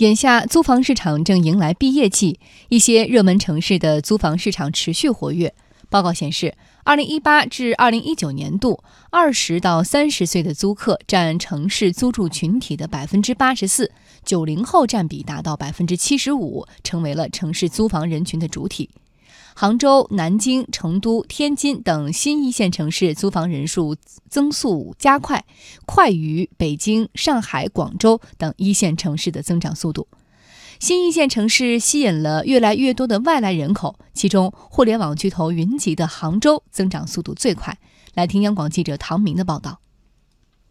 眼下租房市场正迎来毕业季，一些热门城市的租房市场持续活跃。报告显示，二零一八至二零一九年度，二十到三十岁的租客占城市租住群体的百分之八十四，九零后占比达到百分之七十五，成为了城市租房人群的主体。杭州、南京、成都、天津等新一线城市租房人数增速加快，快于北京、上海、广州等一线城市的增长速度。新一线城市吸引了越来越多的外来人口，其中互联网巨头云集的杭州增长速度最快。来听央广记者唐明的报道。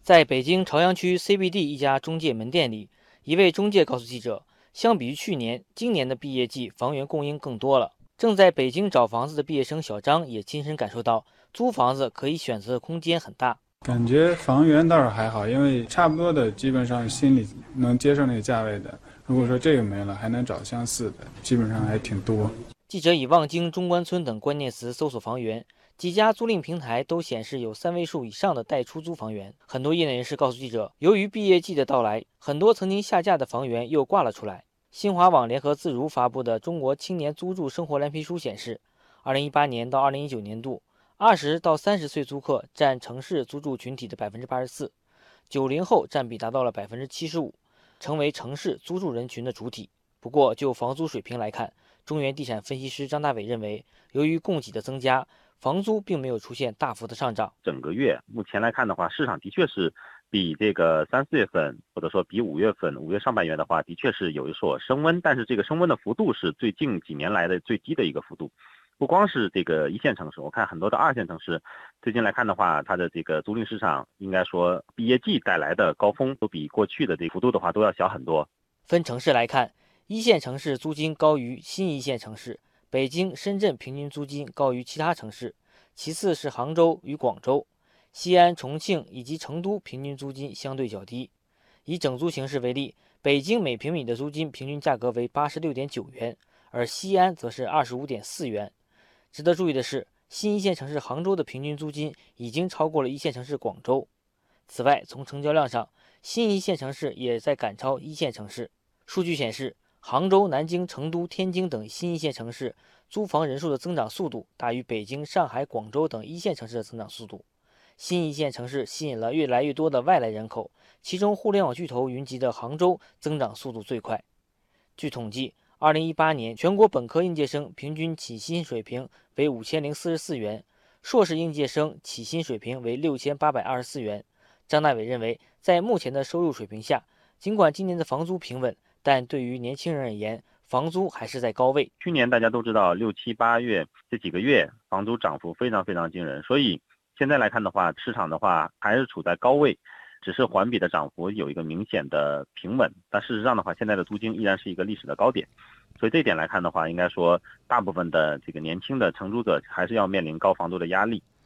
在北京朝阳区 CBD 一家中介门店里，一位中介告诉记者，相比于去年，今年的毕业季房源供应更多了。正在北京找房子的毕业生小张也亲身感受到，租房子可以选择的空间很大。感觉房源倒是还好，因为差不多的基本上心里能接受那个价位的。如果说这个没了，还能找相似的，基本上还挺多。记者以望京中关村等关键词搜索房源，几家租赁平台都显示有三位数以上的待出租房源。很多业内人士告诉记者，由于毕业季的到来，很多曾经下架的房源又挂了出来。新华网联合自如发布的《中国青年租住生活蓝皮书》显示，2018年到2019年度，20到30岁租客占城市租住群体的 84%，90 后占比达到了75%，成为城市租住人群的主体。不过，就房租水平来看，中原地产分析师张大伟认为，由于供给的增加，房租并没有出现大幅的上涨。整个月目前来看的话，市场的确是。比这个三四月份，或者说比五月份、五月上半月的话，的确是有一所升温，但是这个升温的幅度是最近几年来的最低的一个幅度。不光是这个一线城市，我看很多的二线城市，最近来看的话，它的这个租赁市场，应该说毕业季带来的高峰，都比过去的这幅度的话都要小很多。分城市来看，一线城市租金高于新一线城市，北京、深圳平均租金高于其他城市，其次是杭州与广州。西安、重庆以及成都平均租金相对较低。以整租形式为例，北京每平米的租金平均价格为八十六点九元，而西安则是二十五点四元。值得注意的是，新一线城市杭州的平均租金已经超过了一线城市广州。此外，从成交量上，新一线城市也在赶超一线城市。数据显示，杭州、南京、成都、天津等新一线城市租房人数的增长速度大于北京、上海、广州等一线城市的增长速度。新一线城市吸引了越来越多的外来人口，其中互联网巨头云集的杭州增长速度最快。据统计，2018年全国本科应届生平均起薪水平为五千零四十四元，硕士应届生起薪水平为六千八百二十四元。张大伟认为，在目前的收入水平下，尽管今年的房租平稳，但对于年轻人而言，房租还是在高位。去年大家都知道，六七八月这几个月房租涨幅非常非常惊人，所以。现在来看的话，市场的话还是处在高位，只是环比的涨幅有一个明显的平稳。但事实上的话，现在的租金依然是一个历史的高点，所以这点来看的话，应该说大部分的这个年轻的承租者还是要面临高房租的压力。